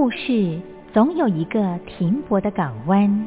故事总有一个停泊的港湾。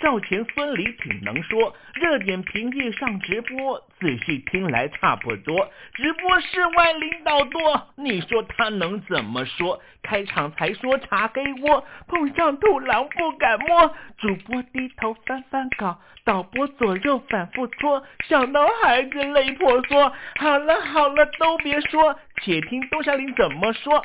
赵钱孙李挺能说。热点平地上直播，仔细听来差不多。直播室外领导多，你说他能怎么说？开场才说查黑窝，碰上土狼不敢摸。主播低头翻翻稿，导播左右反复搓，想到孩子泪婆娑。好了好了，都别说，且听东山林怎么说。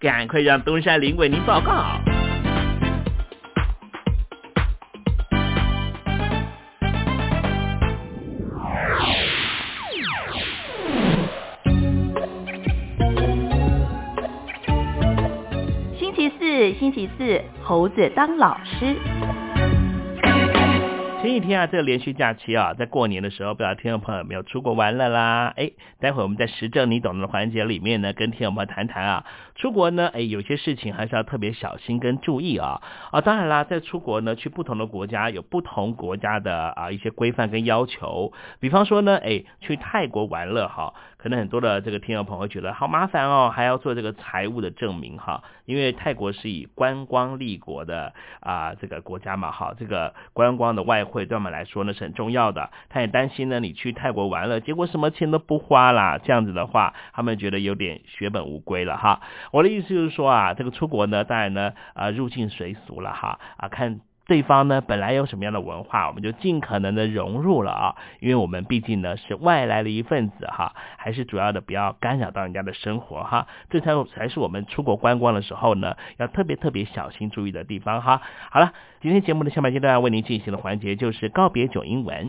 赶快让东山林为您报告。星期四，星期四，猴子当老师。前几天啊，这个连续假期啊，在过年的时候，不知道听众朋友有没有出国玩了啦？哎，待会我们在时政你懂的环节里面呢，跟听众朋友谈谈啊，出国呢，哎，有些事情还是要特别小心跟注意啊啊，当然啦，在出国呢，去不同的国家有不同国家的啊一些规范跟要求，比方说呢，哎，去泰国玩乐哈，可能很多的这个听众朋友觉得好麻烦哦，还要做这个财务的证明哈，因为泰国是以观光立国的啊这个国家嘛，哈，这个观光的外汇对我们来说呢是很重要的。他也担心呢，你去泰国玩了，结果什么钱都不花啦，这样子的话，他们觉得有点血本无归了哈。我的意思就是说啊，这个出国呢，当然呢啊入境随俗了哈啊看。对方呢本来有什么样的文化，我们就尽可能的融入了啊，因为我们毕竟呢是外来的一份子哈，还是主要的不要干扰到人家的生活哈，这才才是我们出国观光的时候呢要特别特别小心注意的地方哈。好了，今天节目的下半阶段为您进行的环节就是告别九英文。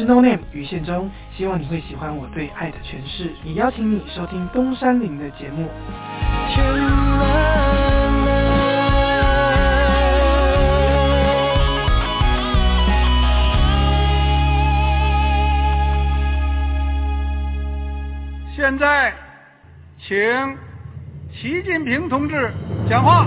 是 No Name 于宪忠。希望你会喜欢我对爱的诠释，也邀请你收听东山林的节目。现在，请习近平同志讲话。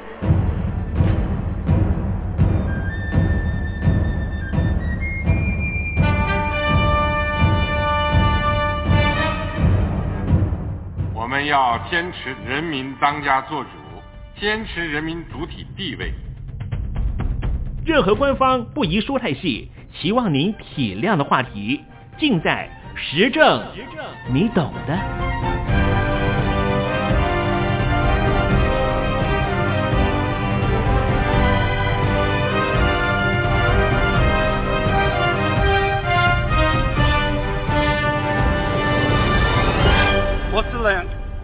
我们要坚持人民当家作主，坚持人民主体地位。任何官方不宜说太细，希望您体谅的话题，尽在实证，实证，你懂的。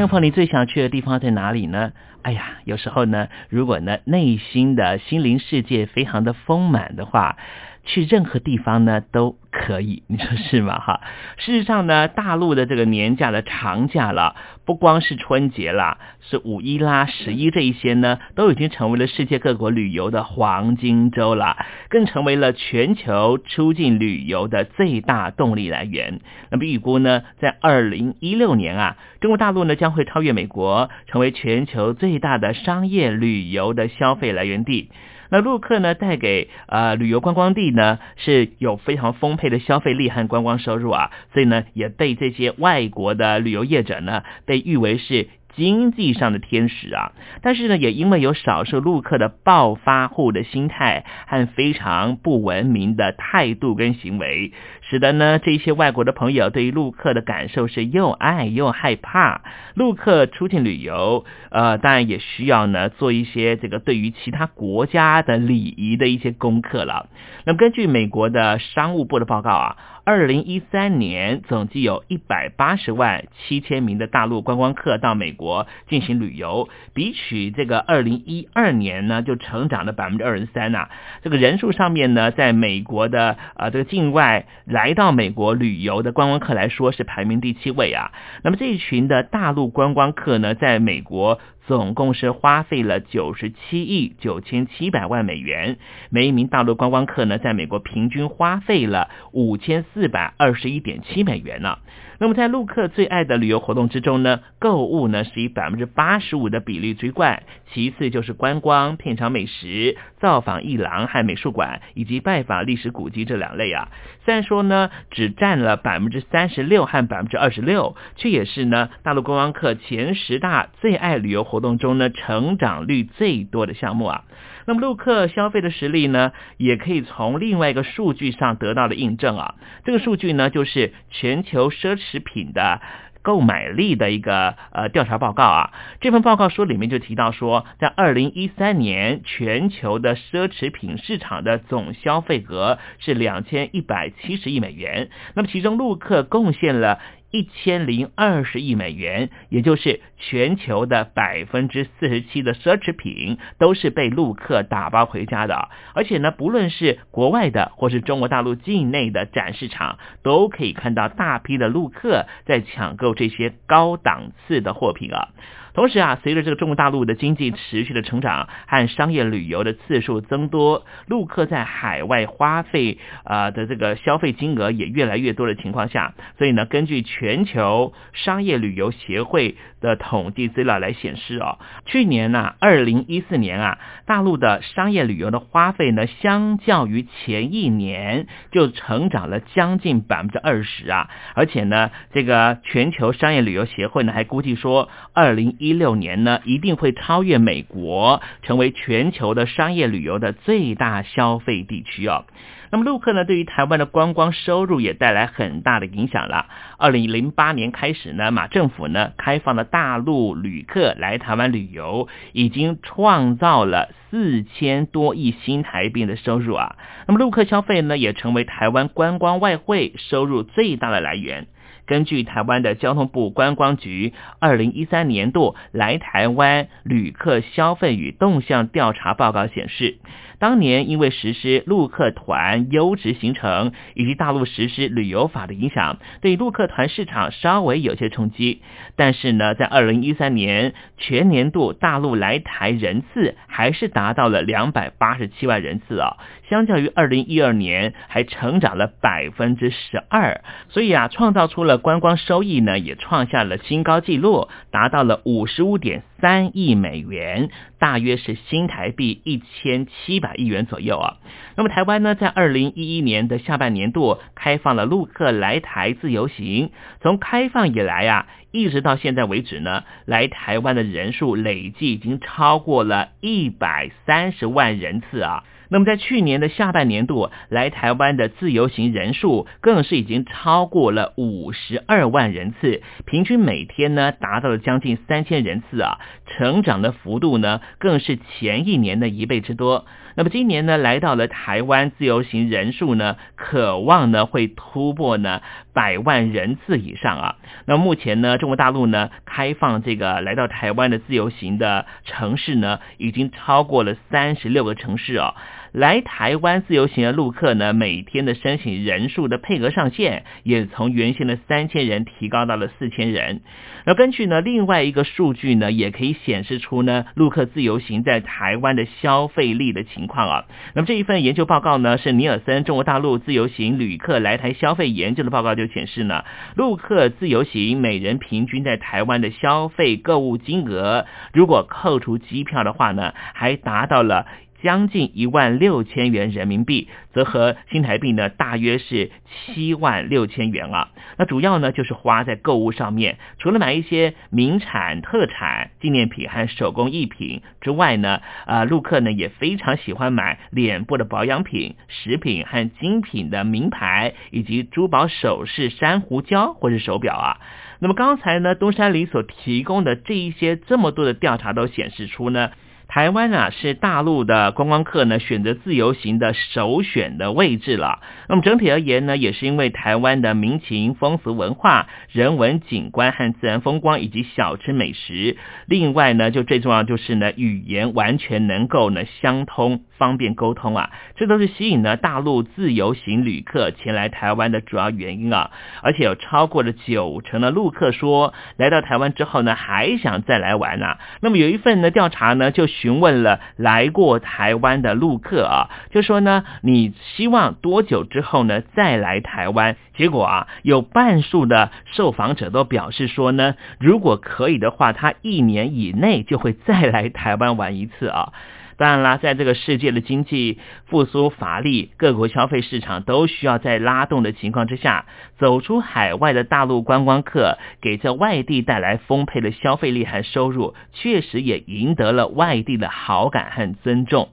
众朋友，你最想去的地方在哪里呢？哎呀，有时候呢，如果呢内心的心灵世界非常的丰满的话。去任何地方呢都可以，你说是吗？哈，事实上呢，大陆的这个年假的长假了，不光是春节啦，是五一啦、十一这一些呢，都已经成为了世界各国旅游的黄金周了，更成为了全球出境旅游的最大动力来源。那么预估呢，在二零一六年啊，中国大陆呢将会超越美国，成为全球最大的商业旅游的消费来源地。那陆客呢，带给呃旅游观光地呢是有非常丰沛的消费力和观光收入啊，所以呢也被这些外国的旅游业者呢被誉为是。经济上的天使啊，但是呢，也因为有少数陆客的暴发户的心态和非常不文明的态度跟行为，使得呢这些外国的朋友对于陆客的感受是又爱又害怕。陆客出境旅游，呃，当然也需要呢做一些这个对于其他国家的礼仪的一些功课了。那么根据美国的商务部的报告啊。二零一三年，总计有一百八十万七千名的大陆观光客到美国进行旅游，比起这个二零一二年呢，就成长了百分之二十三呐。这个人数上面呢，在美国的呃这个境外来到美国旅游的观光客来说，是排名第七位啊。那么这一群的大陆观光客呢，在美国。总共是花费了九十七亿九千七百万美元，每一名大陆观光客呢，在美国平均花费了五千四百二十一点七美元呢。那么在陆客最爱的旅游活动之中呢，购物呢是以百分之八十五的比例最冠，其次就是观光、品尝美食、造访艺廊和美术馆，以及拜访历史古迹这两类啊。虽然说呢只占了百分之三十六和百分之二十六，却也是呢大陆观光客前十大最爱旅游活动中呢成长率最多的项目啊。那么陆客消费的实力呢，也可以从另外一个数据上得到了印证啊。这个数据呢，就是全球奢侈品的购买力的一个呃调查报告啊。这份报告书里面就提到说，在二零一三年，全球的奢侈品市场的总消费额是两千一百七十亿美元。那么其中陆客贡献了。一千零二十亿美元，也就是全球的百分之四十七的奢侈品都是被陆客打包回家的。而且呢，不论是国外的或是中国大陆境内的展示场，都可以看到大批的陆客在抢购这些高档次的货品啊。同时啊，随着这个中国大陆的经济持续的成长和商业旅游的次数增多，陆客在海外花费啊的这个消费金额也越来越多的情况下，所以呢，根据全全球商业旅游协会的统计资料来显示哦，去年呢，二零一四年啊，大陆的商业旅游的花费呢，相较于前一年就成长了将近百分之二十啊，而且呢，这个全球商业旅游协会呢还估计说，二零一六年呢，一定会超越美国，成为全球的商业旅游的最大消费地区哦。那么陆客呢，对于台湾的观光收入也带来很大的影响了。二零零八年开始呢，马政府呢开放了大陆旅客来台湾旅游，已经创造了四千多亿新台币的收入啊。那么陆客消费呢，也成为台湾观光外汇收入最大的来源。根据台湾的交通部观光局二零一三年度来台湾旅客消费与动向调查报告显示。当年因为实施陆客团优质行程以及大陆实施旅游法的影响，对陆客团市场稍微有些冲击。但是呢，在二零一三年全年度大陆来台人次还是达到了两百八十七万人次啊，相较于二零一二年还成长了百分之十二。所以啊，创造出了观光收益呢，也创下了新高纪录，达到了五十五点三亿美元，大约是新台币一千七百。亿元左右啊。那么台湾呢，在二零一一年的下半年度开放了陆客来台自由行。从开放以来啊，一直到现在为止呢，来台湾的人数累计已经超过了一百三十万人次啊。那么在去年的下半年度，来台湾的自由行人数更是已经超过了五十二万人次，平均每天呢达到了将近三千人次啊，成长的幅度呢更是前一年的一倍之多。那么今年呢，来到了台湾自由行人数呢，渴望呢会突破呢百万人次以上啊。那目前呢，中国大陆呢开放这个来到台湾的自由行的城市呢，已经超过了三十六个城市哦。来台湾自由行的陆客呢，每天的申请人数的配额上限也从原先的三千人提高到了四千人。那根据呢另外一个数据呢，也可以显示出呢陆客自由行在台湾的消费力的情况啊。那么这一份研究报告呢，是尼尔森中国大陆自由行旅客来台消费研究的报告就显示呢，陆客自由行每人平均在台湾的消费购物金额，如果扣除机票的话呢，还达到了。将近一万六千元人民币，则和新台币呢大约是七万六千元啊。那主要呢就是花在购物上面，除了买一些名产、特产、纪念品和手工艺品之外呢，啊，陆客呢也非常喜欢买脸部的保养品、食品和精品的名牌，以及珠宝首饰、珊瑚礁或者手表啊。那么刚才呢东山里所提供的这一些这么多的调查都显示出呢。台湾啊是大陆的观光客呢选择自由行的首选的位置了。那么整体而言呢，也是因为台湾的民情风俗文化、人文景观和自然风光以及小吃美食。另外呢，就最重要就是呢，语言完全能够呢相通，方便沟通啊，这都是吸引呢大陆自由行旅客前来台湾的主要原因啊。而且有超过了九成的陆客说，来到台湾之后呢，还想再来玩啊。那么有一份呢调查呢就。询问了来过台湾的陆客啊，就说呢，你希望多久之后呢再来台湾？结果啊，有半数的受访者都表示说呢，如果可以的话，他一年以内就会再来台湾玩一次啊。当然啦，在这个世界的经济复苏乏力，各国消费市场都需要在拉动的情况之下，走出海外的大陆观光客，给这外地带来丰沛的消费力和收入，确实也赢得了外地的好感和尊重。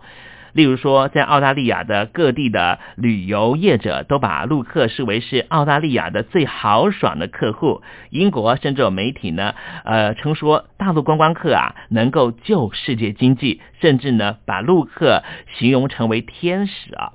例如说，在澳大利亚的各地的旅游业者都把陆客视为是澳大利亚的最豪爽的客户。英国甚至有媒体呢，呃，称说大陆观光客啊能够救世界经济，甚至呢把陆客形容成为天使啊。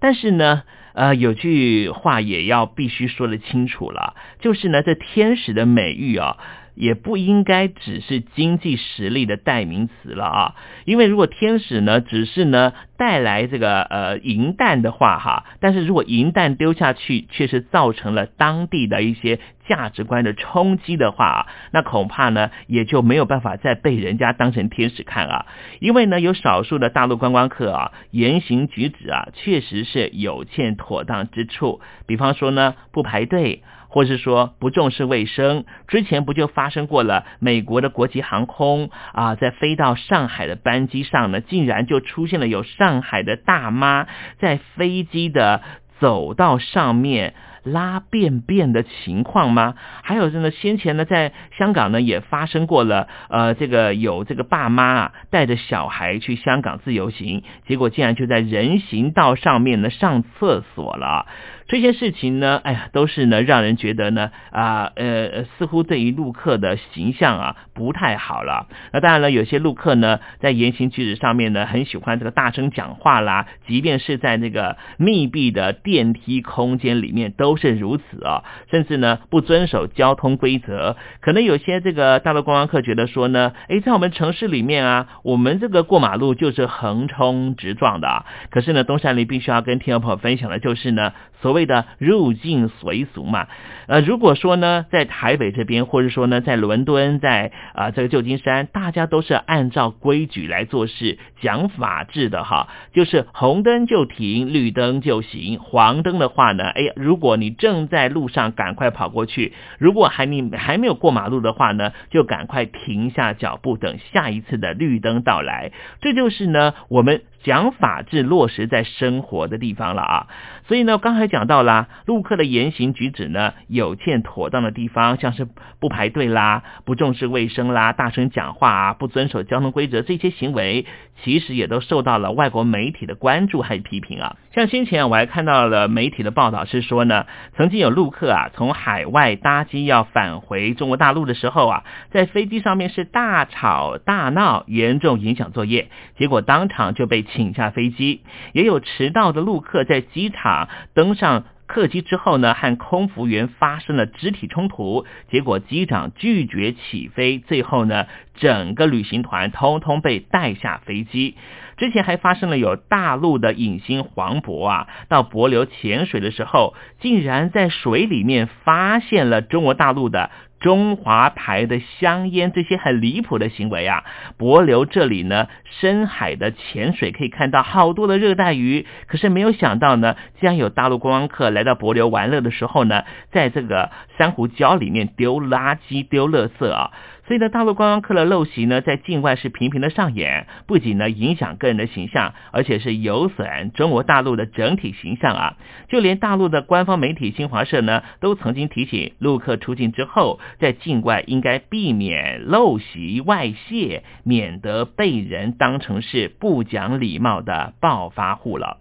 但是呢，呃，有句话也要必须说得清楚了，就是呢，这天使的美誉啊。也不应该只是经济实力的代名词了啊，因为如果天使呢只是呢带来这个呃银弹的话哈，但是如果银弹丢下去却是造成了当地的一些价值观的冲击的话，那恐怕呢也就没有办法再被人家当成天使看啊，因为呢有少数的大陆观光客啊言行举止啊确实是有欠妥当之处，比方说呢不排队。或是说不重视卫生，之前不就发生过了？美国的国际航空啊，在飞到上海的班机上呢，竟然就出现了有上海的大妈在飞机的走道上面拉便便的情况吗？还有呢，先前呢，在香港呢也发生过了，呃，这个有这个爸妈啊带着小孩去香港自由行，结果竟然就在人行道上面呢上厕所了。这些事情呢，哎呀，都是呢，让人觉得呢，啊，呃，似乎对于陆客的形象啊不太好了。那当然了，有些陆客呢，在言行举止上面呢，很喜欢这个大声讲话啦，即便是在那个密闭的电梯空间里面都是如此啊，甚至呢不遵守交通规则。可能有些这个大陆观光客觉得说呢，哎，在我们城市里面啊，我们这个过马路就是横冲直撞的啊。可是呢，东山林必须要跟听众朋友分享的就是呢，所谓。的入境随俗嘛，呃，如果说呢，在台北这边，或者说呢，在伦敦，在啊这个旧金山，大家都是按照规矩来做事，讲法治的哈，就是红灯就停，绿灯就行，黄灯的话呢，哎，如果你正在路上，赶快跑过去；如果还你还没有过马路的话呢，就赶快停下脚步，等下一次的绿灯到来。这就是呢，我们讲法治落实在生活的地方了啊。所以呢，刚才讲到啦，陆客的言行举止呢有欠妥当的地方，像是不排队啦、不重视卫生啦、大声讲话啊、不遵守交通规则这些行为，其实也都受到了外国媒体的关注和批评啊。像先前我还看到了媒体的报道是说呢，曾经有陆客啊从海外搭机要返回中国大陆的时候啊，在飞机上面是大吵大闹，严重影响作业，结果当场就被请下飞机。也有迟到的陆客在机场登上客机之后呢，和空服员发生了肢体冲突，结果机长拒绝起飞，最后呢，整个旅行团通通被带下飞机。之前还发生了有大陆的影星黄渤啊，到帛琉潜水的时候，竟然在水里面发现了中国大陆的中华牌的香烟，这些很离谱的行为啊！柏流这里呢，深海的潜水可以看到好多的热带鱼，可是没有想到呢，竟然有大陆观光客来到柏流玩乐的时候呢，在这个珊瑚礁里面丢垃圾、丢垃圾啊！所以呢，大陆观光客的陋习呢，在境外是频频的上演，不仅呢影响个人的形象，而且是有损中国大陆的整体形象啊！就连大陆的官方媒体新华社呢，都曾经提醒陆客出境之后，在境外应该避免陋习外泄，免得被人当成是不讲礼貌的暴发户了。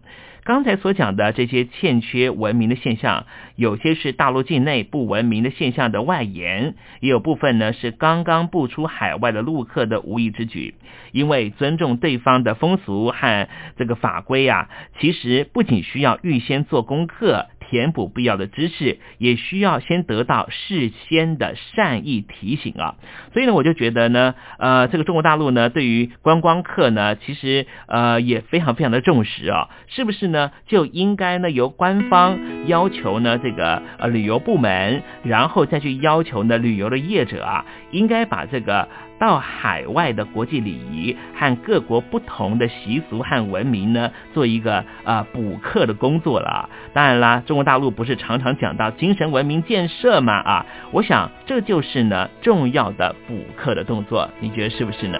刚才所讲的这些欠缺文明的现象，有些是大陆境内不文明的现象的外延，也有部分呢是刚刚步出海外的陆客的无意之举。因为尊重对方的风俗和这个法规啊，其实不仅需要预先做功课。填补必要的知识，也需要先得到事先的善意提醒啊。所以呢，我就觉得呢，呃，这个中国大陆呢，对于观光客呢，其实呃也非常非常的重视啊。是不是呢？就应该呢由官方要求呢这个呃旅游部门，然后再去要求呢旅游的业者啊，应该把这个。到海外的国际礼仪和各国不同的习俗和文明呢，做一个啊补课的工作了。当然啦，中国大陆不是常常讲到精神文明建设嘛？啊，我想这就是呢重要的补课的动作，你觉得是不是呢？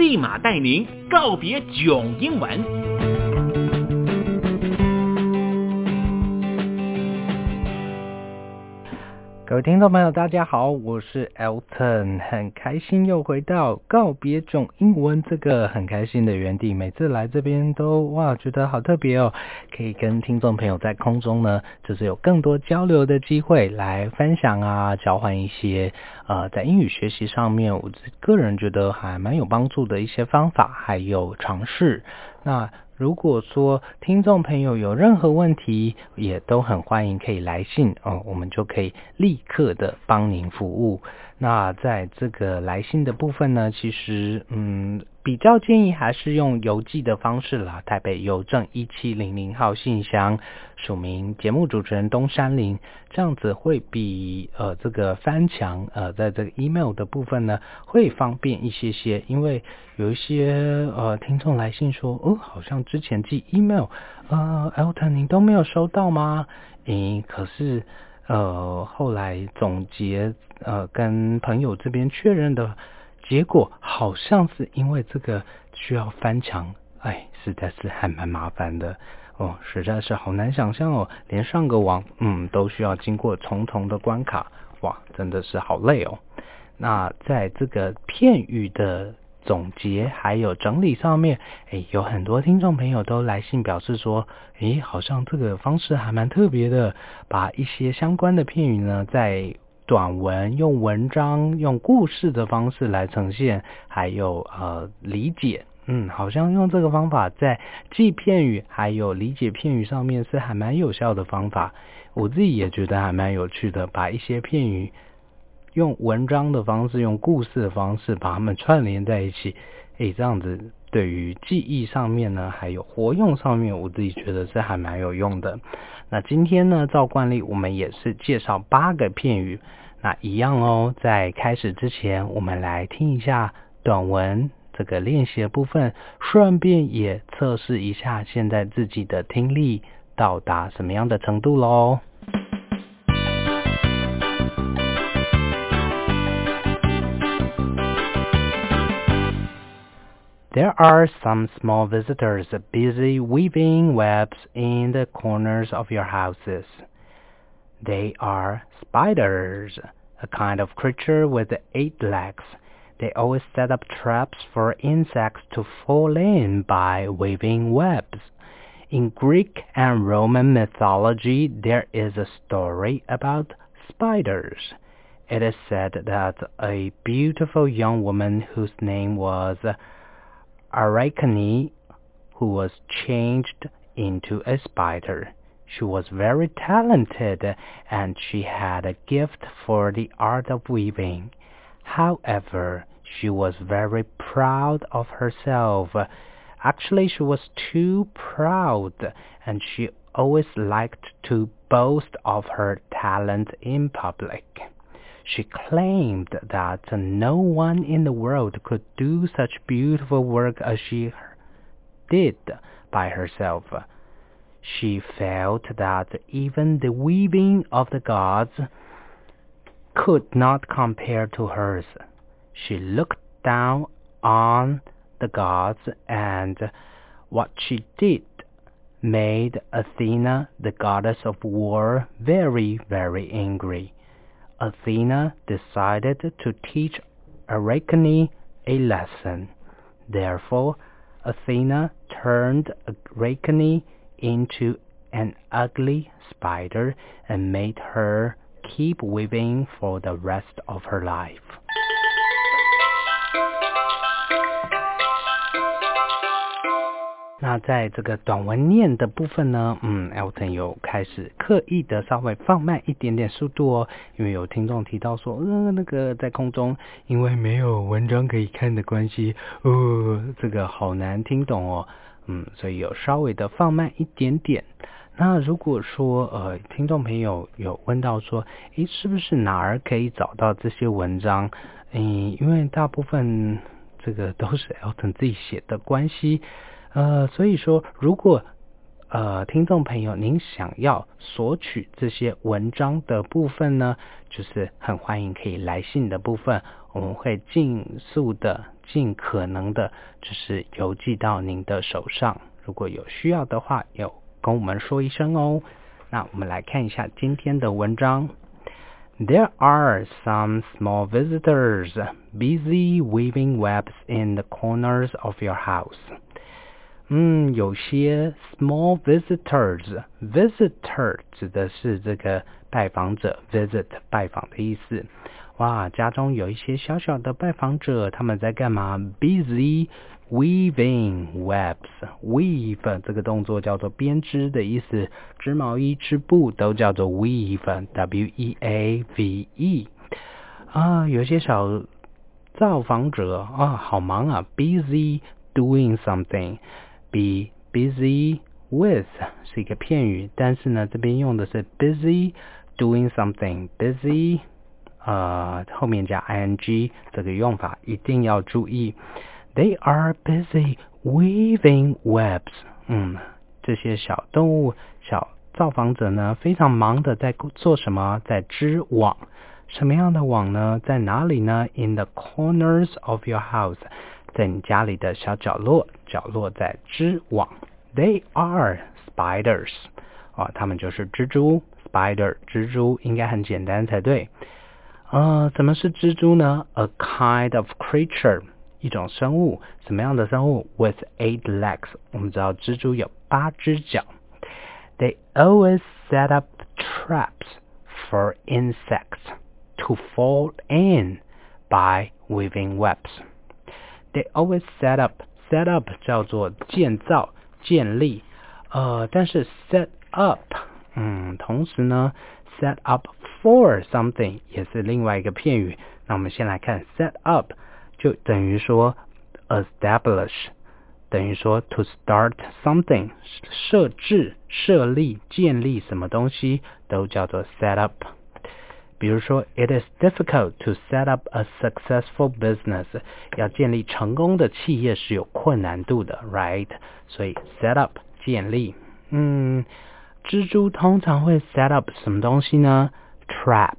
立马带您告别囧英文。各位听众朋友，大家好，我是 Elton，很开心又回到告别囧英文这个很开心的园地。每次来这边都哇，觉得好特别哦，可以跟听众朋友在空中呢，就是有更多交流的机会来分享啊，交换一些呃在英语学习上面，我个人觉得还蛮有帮助的一些方法，还有尝试。那如果说听众朋友有任何问题，也都很欢迎可以来信哦，我们就可以立刻的帮您服务。那在这个来信的部分呢，其实嗯。比较建议还是用邮寄的方式啦，台北邮政一七零零号信箱，署名节目主持人东山林，这样子会比呃这个翻墙呃在这个 email 的部分呢会方便一些些，因为有一些呃听众来信说，哦好像之前寄 email，呃 Elton 您都没有收到吗？诶可是呃后来总结呃跟朋友这边确认的。结果好像是因为这个需要翻墙，哎，实在是还蛮麻烦的哦，实在是好难想象哦，连上个网，嗯，都需要经过重重的关卡，哇，真的是好累哦。那在这个片语的总结还有整理上面，哎，有很多听众朋友都来信表示说，哎，好像这个方式还蛮特别的，把一些相关的片语呢，在短文用文章用故事的方式来呈现，还有呃理解，嗯，好像用这个方法在记片语还有理解片语上面是还蛮有效的方法。我自己也觉得还蛮有趣的，把一些片语用文章的方式、用故事的方式把它们串联在一起，诶，这样子对于记忆上面呢，还有活用上面，我自己觉得是还蛮有用的。那今天呢，照惯例我们也是介绍八个片语。那一样哦，在开始之前，我们来听一下短文这个练习的部分，顺便也测试一下现在自己的听力到达什么样的程度喽。There are some small visitors busy weaving webs in the corners of your houses. They are spiders, a kind of creature with eight legs. They always set up traps for insects to fall in by weaving webs. In Greek and Roman mythology, there is a story about spiders. It is said that a beautiful young woman whose name was Arachne, who was changed into a spider. She was very talented and she had a gift for the art of weaving. However, she was very proud of herself. Actually, she was too proud and she always liked to boast of her talent in public. She claimed that no one in the world could do such beautiful work as she did by herself she felt that even the weaving of the gods could not compare to hers. She looked down on the gods and what she did made Athena, the goddess of war, very, very angry. Athena decided to teach Arachne a lesson. Therefore, Athena turned Arachne into an ugly spider and made her keep weaving for the rest of her life. 那在这个短文念的部分呢，嗯，Elton 有开始刻意的稍微放慢一点点速度哦，因为有听众提到说，呃，那个在空中因为没有文章可以看的关系，呃，这个好难听懂哦，嗯，所以有稍微的放慢一点点。那如果说呃，听众朋友有问到说，诶，是不是哪儿可以找到这些文章？嗯，因为大部分这个都是 Elton 自己写的关系。呃，所以说，如果呃听众朋友您想要索取这些文章的部分呢，就是很欢迎可以来信的部分，我们会尽速的、尽可能的，就是邮寄到您的手上。如果有需要的话，有跟我们说一声哦。那我们来看一下今天的文章。There are some small visitors busy weaving webs in the corners of your house. 嗯，有些 small visitors，visitor 指的是这个拜访者，visit 拜访的意思。哇，家中有一些小小的拜访者，他们在干嘛？Busy weaving webs，weave 这个动作叫做编织的意思，织毛衣、织布都叫做 weave，w e a v e。啊，有些小造访者啊，好忙啊，busy doing something。be busy with 是一个片语，但是呢，这边用的是 busy doing something busy，呃，后面加 ing 这个用法一定要注意。They are busy weaving webs。嗯，这些小动物、小造访者呢，非常忙的在做什么？在织网。什么样的网呢？在哪里呢？In the corners of your house。 在你家里的小角落，角落在织网。They are spiders，啊，它们就是蜘蛛。Spider，蜘蛛应该很简单才对。呃，什么是蜘蛛呢？A kind of creature，一种生物。什么样的生物？With eight legs，我们知道蜘蛛有八只脚。They always set up traps for insects to fall in by weaving webs. They always set up set up 叫做建造、建立，呃，但是 set up，嗯，同时呢，set up for something 也是另外一个片语。那我们先来看 set up，就等于说 establish，等于说 to start something，设置、设立、建立什么东西都叫做 set up。比如说，It is difficult to set up a successful business。要建立成功的企业是有困难度的，right？所以 set up 建立。嗯，蜘蛛通常会 set up 什么东西呢？Traps。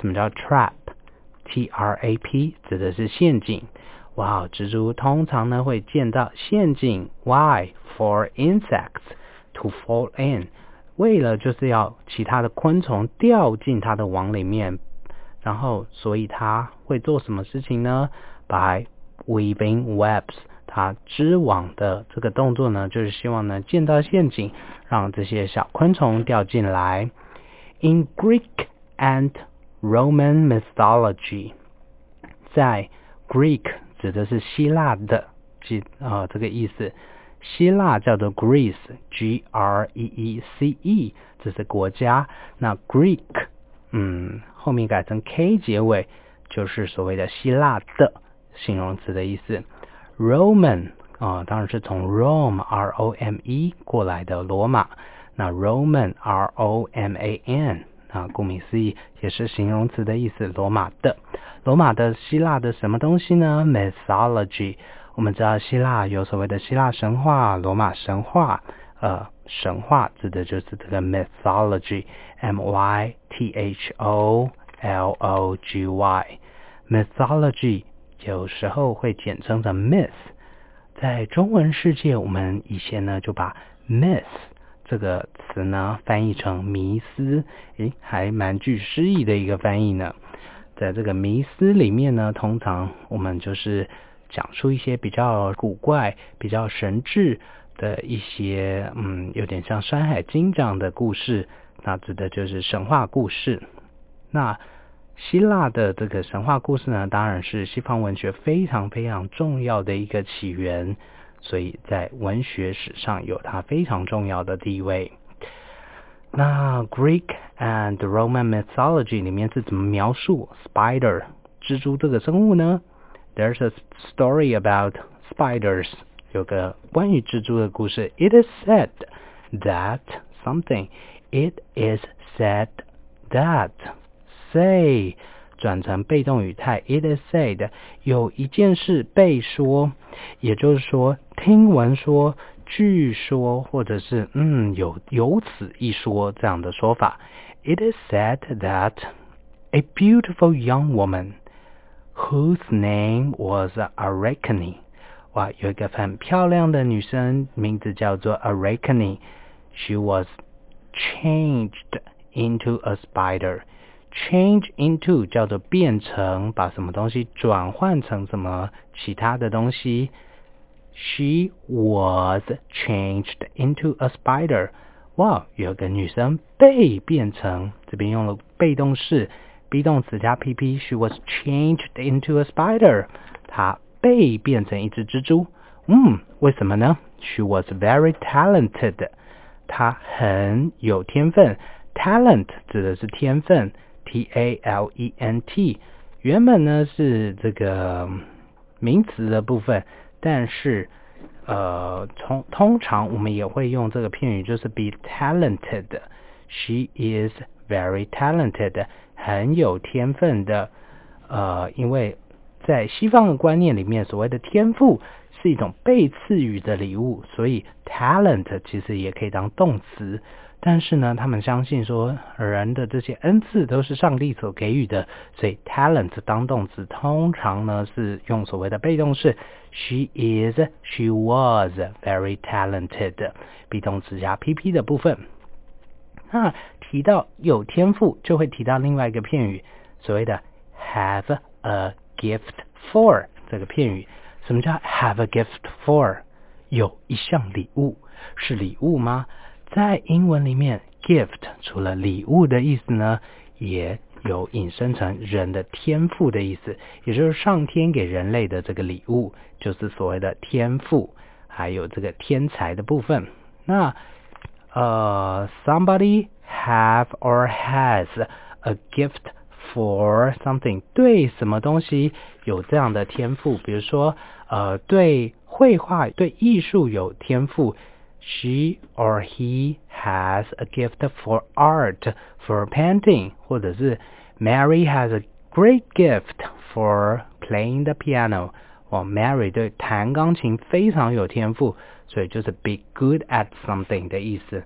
什么叫 trap？T R A P 指的是陷阱。哇，蜘蛛通常呢会建造陷阱。Why？For insects to fall in。 为了就是要其他的昆虫掉进它的网里面，然后所以它会做什么事情呢？By weaving webs，它织网的这个动作呢，就是希望呢建造陷阱，让这些小昆虫掉进来。In Greek and Roman mythology，在 Greek 指的是希腊的，即啊这个意思。希腊叫做 Greece，G R E E C E，这是国家。那 Greek，嗯，后面改成 K 结尾，就是所谓的希腊的形容词的意思。Roman 啊，当然是从 Rome R O M E 过来的罗马。那 Roman R O M A N 啊，顾名思义也是形容词的意思。罗马的，罗马的希腊的什么东西呢？Mythology。我们知道希腊有所谓的希腊神话、罗马神话，呃，神话指的就是这个 mythology，m y t h o l o g y，mythology 有时候会简称成 myth。在中文世界，我们以前呢就把 myth 这个词呢翻译成迷思，诶，还蛮具诗意的一个翻译呢。在这个迷思里面呢，通常我们就是讲述一些比较古怪、比较神智的一些，嗯，有点像《山海经》这样的故事，那指的就是神话故事。那希腊的这个神话故事呢，当然是西方文学非常非常重要的一个起源。所以在文学史上有它非常重要的地位。那 Greek and Roman mythology 里面是怎么描述 spider 蜘蛛这个生物呢 ？There's a story about spiders，有个关于蜘蛛的故事。It is said that something. It is said that say 转成被动语态。It is said 有一件事被说，也就是说听闻说。据说，或者是嗯，有有此一说这样的说法。It is said that a beautiful young woman whose name was Arachne，哇，有一个很漂亮的女生，名字叫做 Arachne。She was changed into a spider。Change into 叫做变成，把什么东西转换成什么其他的东西。She was changed into a spider。哇，有个女生被变成，这边用了被动式 ，be 动词加 pp。She was changed into a spider。她被变成一只蜘蛛。嗯，为什么呢？She was very talented。她很有天分。Talent 指的是天分，T A L E N T。原本呢是这个名词的部分。但是，呃，通通常我们也会用这个片语，就是 be talented。She is very talented，很有天分的。呃，因为在西方的观念里面，所谓的天赋是一种被赐予的礼物，所以 talent 其实也可以当动词。但是呢，他们相信说人的这些恩赐都是上帝所给予的，所以 talent 当动词通常呢是用所谓的被动式。She is, she was very talented。be 动词加 pp 的部分。那提到有天赋，就会提到另外一个片语，所谓的 have a gift for 这个片语。什么叫 have a gift for？有一项礼物，是礼物吗？在英文里面，gift 除了礼物的意思呢，也有引申成人的天赋的意思，也就是上天给人类的这个礼物，就是所谓的天赋，还有这个天才的部分。那呃，somebody have or has a gift for something，对什么东西有这样的天赋？比如说，呃，对绘画、对艺术有天赋。she or he has a gift for art, for painting，或者是 Mary has a great gift for playing the piano。哦，Mary 对弹钢琴非常有天赋，所以就是 be good at something 的意思。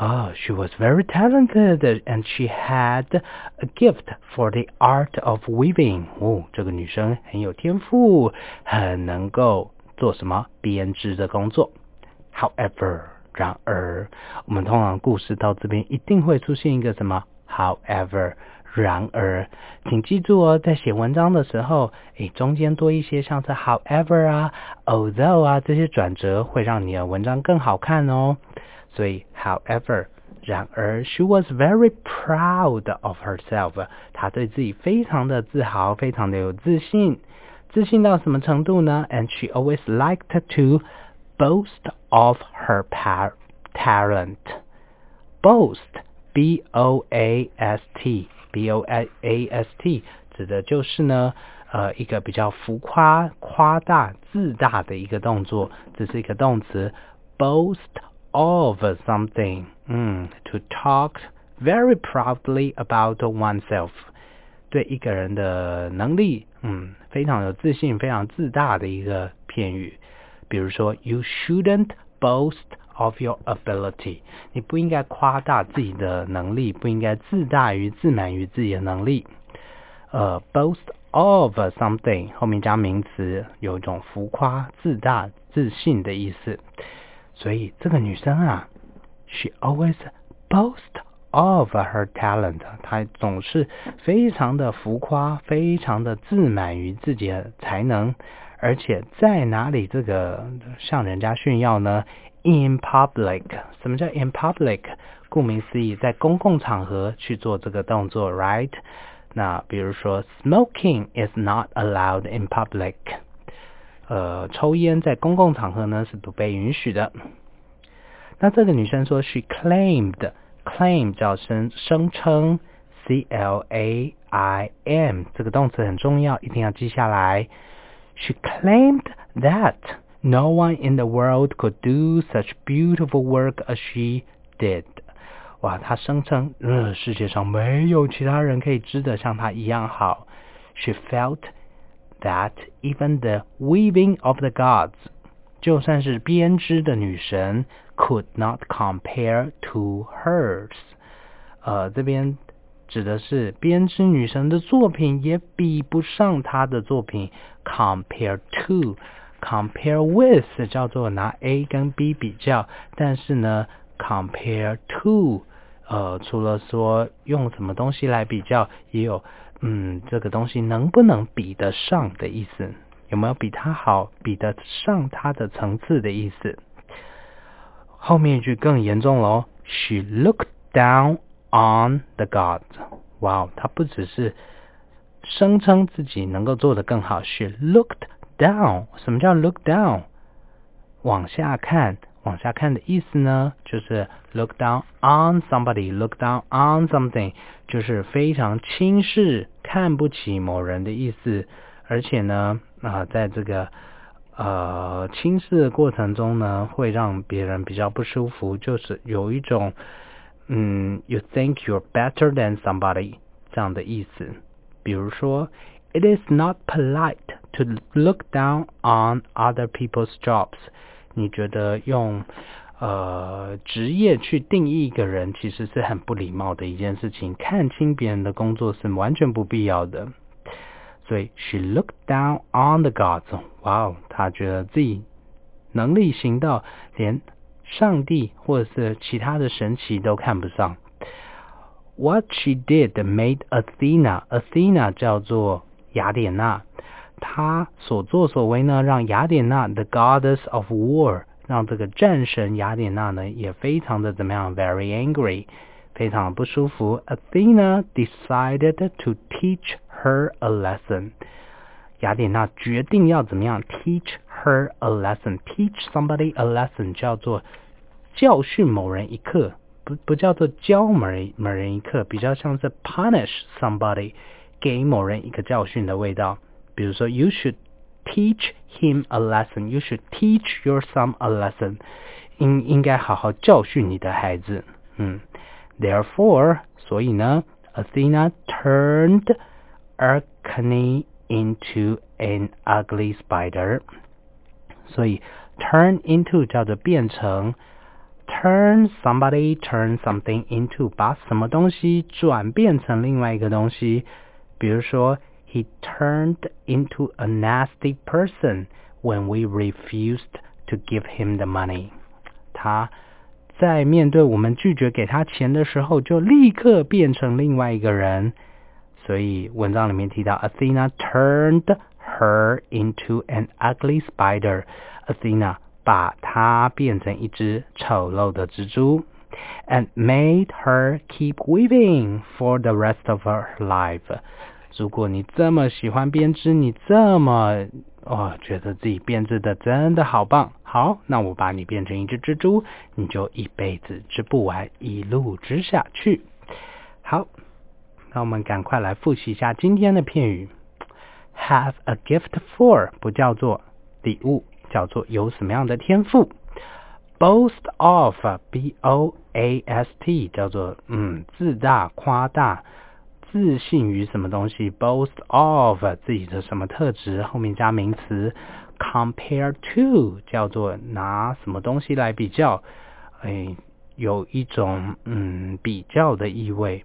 Oh, she was very talented and she had a gift for the art of weaving. 哦，这个女生很有天赋，很能够做什么编织的工作。However，然而，我们通常故事到这边一定会出现一个什么？However， 然而，请记住哦，在写文章的时候，诶，中间多一些像是 However 啊、Although 啊这些转折，会让你的文章更好看哦。所以，However，然而，She was very proud of herself。她对自己非常的自豪，非常的有自信。自信到什么程度呢？And she always liked to boast of her talent. Boast, b o a s t, b o a s t，指的就是呢，呃，一个比较浮夸、夸大、自大的一个动作。这是一个动词，boast of something，嗯，to talk very proudly about oneself，对一个人的能力，嗯，非常有自信、非常自大的一个片语。比如说，You shouldn't boast Of your ability。你不应该夸大自己的能力，不应该自大于、自满于自己的能力。呃，boast of something 后面加名词，有一种浮夸、自大、自信的意思。所以这个女生啊，she always boast of her talent。她总是非常的浮夸，非常的自满于自己的才能。而且在哪里这个向人家炫耀呢 ？In public，什么叫 in public？顾名思义，在公共场合去做这个动作，right？那比如说，smoking is not allowed in public。 呃，抽烟在公共场合呢是不被允许的。那这个女生说，she claimed，claim 叫声声称，c l a i m 这个动词很重要，一定要记下来。She claimed that no one in the world could do such beautiful work as she did。哇，她声称，呃，世界上没有其他人可以织得像她一样好。She felt that even the weaving of the gods，就算是编织的女神，could not compare to hers。呃，这边指的是编织女神的作品也比不上她的作品。compare Compare with 叫做拿 A 跟 B 比较，但是呢，compare to，呃，除了说用什么东西来比较，也有嗯，这个东西能不能比得上的意思，有没有比它好，比得上它的层次的意思。后面一句更严重喽，She looked down on the gods。哇，她不只是声称自己能够做得更好，She looked down。什么叫 look down？往下看，往下看的意思呢，就是 look down on somebody，look down on something，就是非常轻视、看不起某人的意思。而且呢，啊，在这个呃轻视的过程中呢，会让别人比较不舒服，就是有一种嗯，you think you're better than somebody 这样的意思。比如说，It is not polite to look down on other people's jobs。你觉得用呃职业去定义一个人，其实是很不礼貌的一件事情。看清别人的工作是完全不必要的。所以，She looked down on the gods。哇哦，她觉得自己能力行到连上帝或者是其他的神奇都看不上。What she did made Athena. Athena 叫做雅典娜， 她所作所为呢，让雅典娜 the goddess of war，让这个战神雅典娜呢也非常的怎么样？Very angry，非常不舒服。Athena decided to teach her a lesson。雅典娜决定要怎么样？Teach her a lesson. Teach somebody a lesson 叫做教训某人一课。不不叫做教某人某人一课，比较像是 punish somebody，给某人一个教训的味道。 比如说，you should teach him a lesson，you should teach your son a lesson，应应该好好教训你的孩子。嗯，therefore，所以呢，Athena turned Arachne into an ugly spider。所以 turn into 叫做变成。turn somebody turn something into 把什么东西转变成另外一个东西。比如说 ，He turned into a nasty person when we refused to give him the money。他在面对我们拒绝给他钱的时候，就立刻变成另外一个人。所以文章里面提到，Athena turned her into an ugly spider。Athena 把它变成一只丑陋的蜘蛛，and made her keep weaving for the rest of her life。 如果你这么喜欢编织，你这么哦觉得自己编织的真的好棒，好，那我把你变成一只蜘蛛，你就一辈子织不完，一路织下去。好，那我们赶快来复习一下今天的片语。Have a gift for 不叫做礼物。叫做有什么样的天赋？Boast of，b o a s t，叫做嗯自大夸大，自信于什么东西？Boast of 自己的什么特质？后面加名词。Compare to 叫做拿什么东西来比较？哎，有一种嗯比较的意味。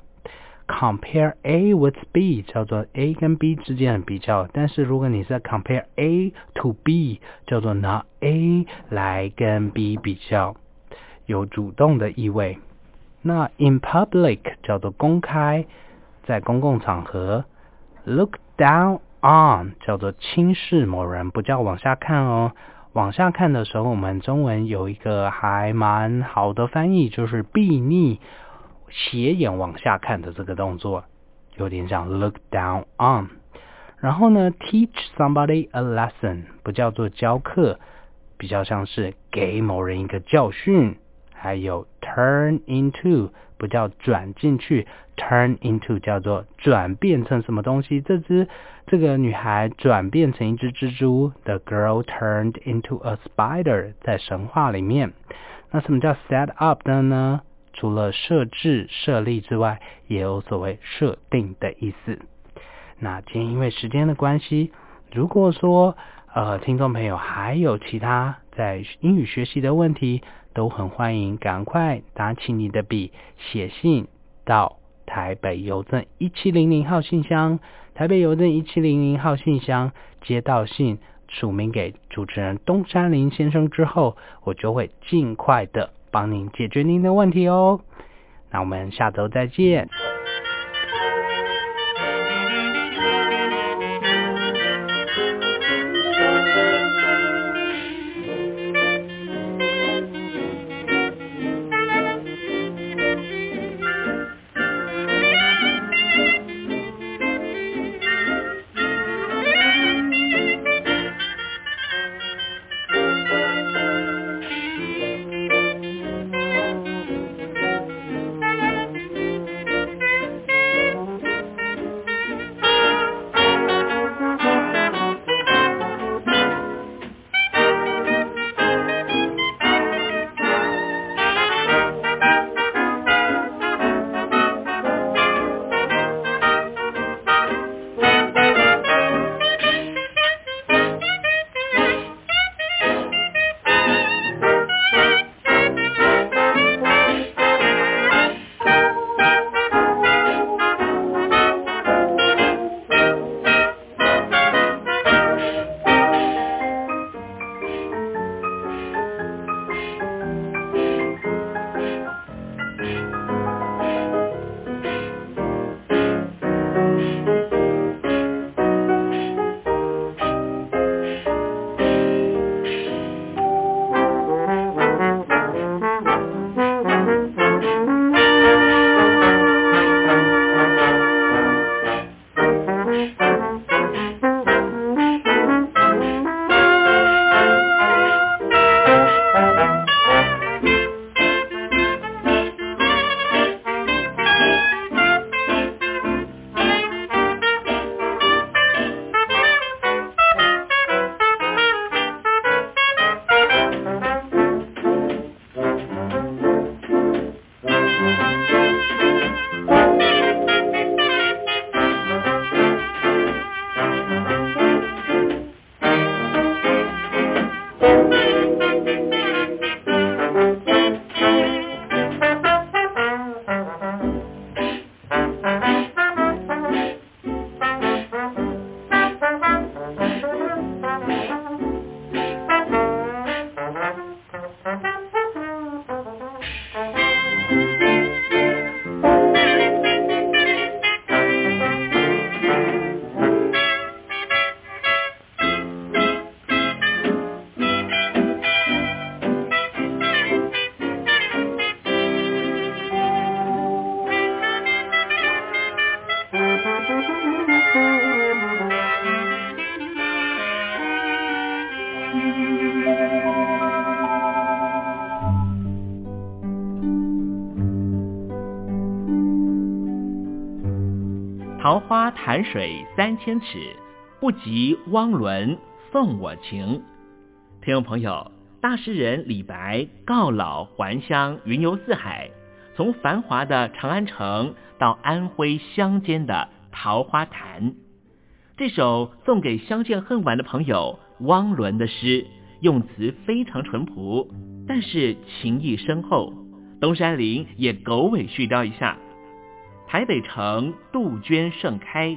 compare A with B 叫做 A 跟 B 之间的比较，但是如果你是 compare A to B，叫做拿 A 来跟 B 比较，有主动的意味。那 in public 叫做公开，在公共场合。look down on 叫做轻视某人，不叫往下看哦。往下看的时候，我们中文有一个还蛮好的翻译，就是避逆。斜眼往下看的这个动作，有点像 look down on。然后呢，teach somebody a lesson 不叫做教课，比较像是给某人一个教训。还有 turn into 不叫转进去，turn into 叫做转变成什么东西。这只这个女孩转变成一只蜘蛛，the girl turned into a spider，在神话里面。那什么叫 set up 的呢？除了设置、设立之外，也有所谓设定的意思。那今天因为时间的关系，如果说呃听众朋友还有其他在英语学习的问题，都很欢迎，赶快拿起你的笔，写信到台北邮政一七零零号信箱，台北邮政一七零零号信箱，接到信署名给主持人东山林先生之后，我就会尽快的帮您解决您的问题哦。那我们下周再见。千尺，不及汪伦送我情。听众朋友，大诗人李白告老还乡，云游四海，从繁华的长安城到安徽乡间的桃花潭。这首送给相见恨晚的朋友汪伦的诗，用词非常淳朴，但是情意深厚。东山林也狗尾续貂一下。台北城杜鹃盛开，